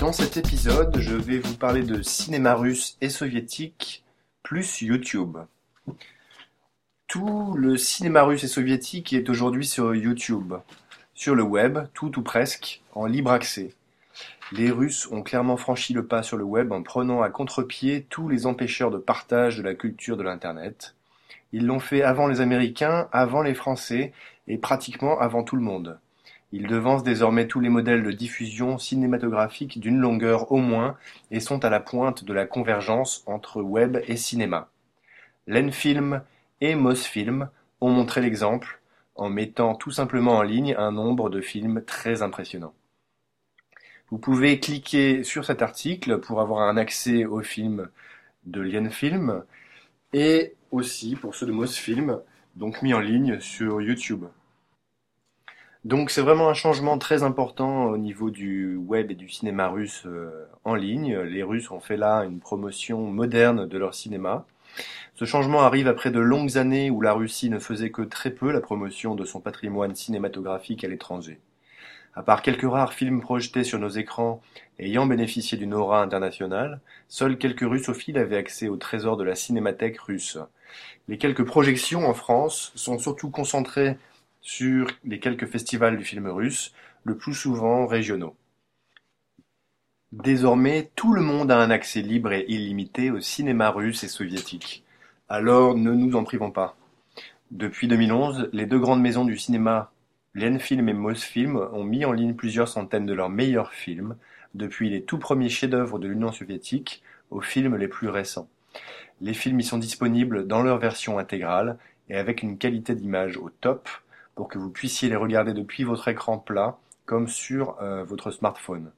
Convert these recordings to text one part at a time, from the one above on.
Dans cet épisode, je vais vous parler de cinéma russe et soviétique plus YouTube. Tout le cinéma russe et soviétique est aujourd'hui sur YouTube, sur le web, tout ou presque, en libre accès. Les Russes ont clairement franchi le pas sur le web en prenant à contre-pied tous les empêcheurs de partage de la culture de l'Internet. Ils l'ont fait avant les Américains, avant les Français et pratiquement avant tout le monde. Ils devancent désormais tous les modèles de diffusion cinématographique d'une longueur au moins et sont à la pointe de la convergence entre web et cinéma. Lenfilm et Mosfilm ont montré l'exemple en mettant tout simplement en ligne un nombre de films très impressionnant. Vous pouvez cliquer sur cet article pour avoir un accès aux films de Lienfilm et aussi pour ceux de Mosfilm, donc mis en ligne sur YouTube. Donc c'est vraiment un changement très important au niveau du web et du cinéma russe euh, en ligne. Les Russes ont fait là une promotion moderne de leur cinéma. Ce changement arrive après de longues années où la Russie ne faisait que très peu la promotion de son patrimoine cinématographique à l'étranger. À part quelques rares films projetés sur nos écrans ayant bénéficié d'une aura internationale, seuls quelques russophiles avaient accès au trésor de la cinémathèque russe. Les quelques projections en France sont surtout concentrées sur les quelques festivals du film russe, le plus souvent régionaux. Désormais, tout le monde a un accès libre et illimité au cinéma russe et soviétique. Alors ne nous en privons pas. Depuis 2011, les deux grandes maisons du cinéma, Lenfilm et Mosfilm, ont mis en ligne plusieurs centaines de leurs meilleurs films, depuis les tout premiers chefs-d'œuvre de l'Union soviétique aux films les plus récents. Les films y sont disponibles dans leur version intégrale et avec une qualité d'image au top, pour que vous puissiez les regarder depuis votre écran plat comme sur euh, votre smartphone.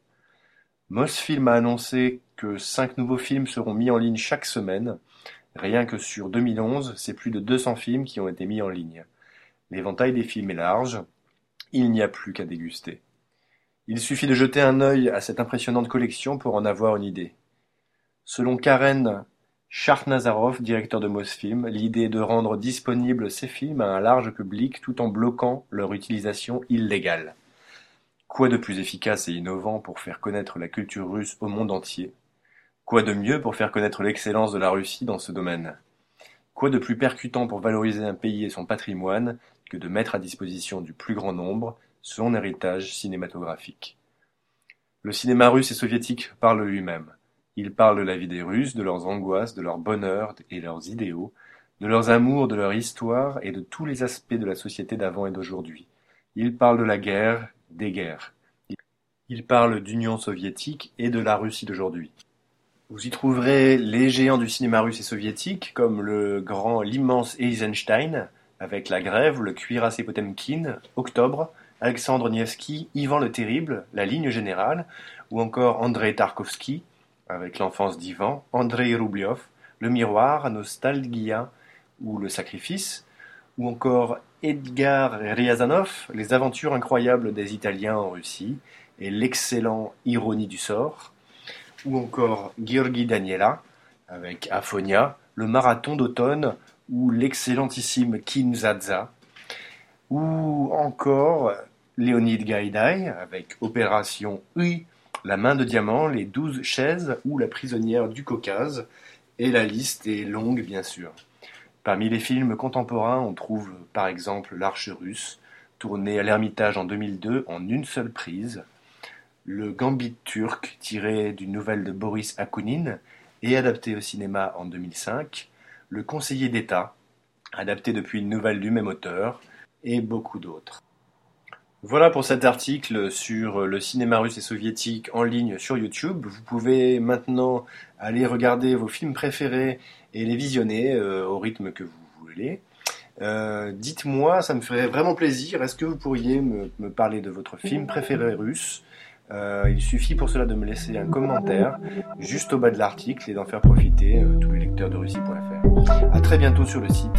Mosfilm a annoncé que cinq nouveaux films seront mis en ligne chaque semaine. Rien que sur 2011, c'est plus de 200 films qui ont été mis en ligne. L'éventail des films est large. Il n'y a plus qu'à déguster. Il suffit de jeter un œil à cette impressionnante collection pour en avoir une idée. Selon Karen Nazarov, directeur de Mosfilm, l'idée de rendre disponibles ces films à un large public tout en bloquant leur utilisation illégale. Quoi de plus efficace et innovant pour faire connaître la culture russe au monde entier? Quoi de mieux pour faire connaître l'excellence de la Russie dans ce domaine? Quoi de plus percutant pour valoriser un pays et son patrimoine que de mettre à disposition du plus grand nombre son héritage cinématographique? Le cinéma russe et soviétique parle lui-même. Il parle de la vie des Russes, de leurs angoisses, de leur bonheur et leurs idéaux, de leurs amours, de leur histoire et de tous les aspects de la société d'avant et d'aujourd'hui. Il parle de la guerre, des guerres. Il parle d'Union soviétique et de la Russie d'aujourd'hui. Vous y trouverez les géants du cinéma russe et soviétique, comme le grand, l'immense Eisenstein, avec La Grève, le Cuirassé Potemkin, Octobre, Alexandre Nievski, Ivan le Terrible, La Ligne Générale, ou encore Andrei Tarkovsky, avec l'enfance d'Ivan, Andrei Roubliov, Le Miroir, Nostalgia ou Le Sacrifice, ou encore Edgar Riazanov, Les aventures incroyables des Italiens en Russie et l'excellent Ironie du sort, ou encore Georgi Daniela avec Aphonia, Le marathon d'automne ou l'excellentissime Kinzaza, ou encore Leonid Gaïdaï avec Opération U la main de diamant, les douze chaises ou la prisonnière du Caucase, et la liste est longue bien sûr. Parmi les films contemporains, on trouve par exemple L'Arche russe, tourné à l'Ermitage en 2002 en une seule prise, Le Gambit turc, tiré d'une nouvelle de Boris Akunin et adapté au cinéma en 2005, Le Conseiller d'État, adapté depuis une nouvelle du même auteur, et beaucoup d'autres. Voilà pour cet article sur le cinéma russe et soviétique en ligne sur YouTube. Vous pouvez maintenant aller regarder vos films préférés et les visionner euh, au rythme que vous voulez. Euh, dites-moi, ça me ferait vraiment plaisir. Est-ce que vous pourriez me, parler de votre film préféré russe? Euh, Il suffit pour cela de me laisser un commentaire juste au bas de l'article et d'en faire profiter tous les lecteurs de Russie.fr. A très bientôt sur le site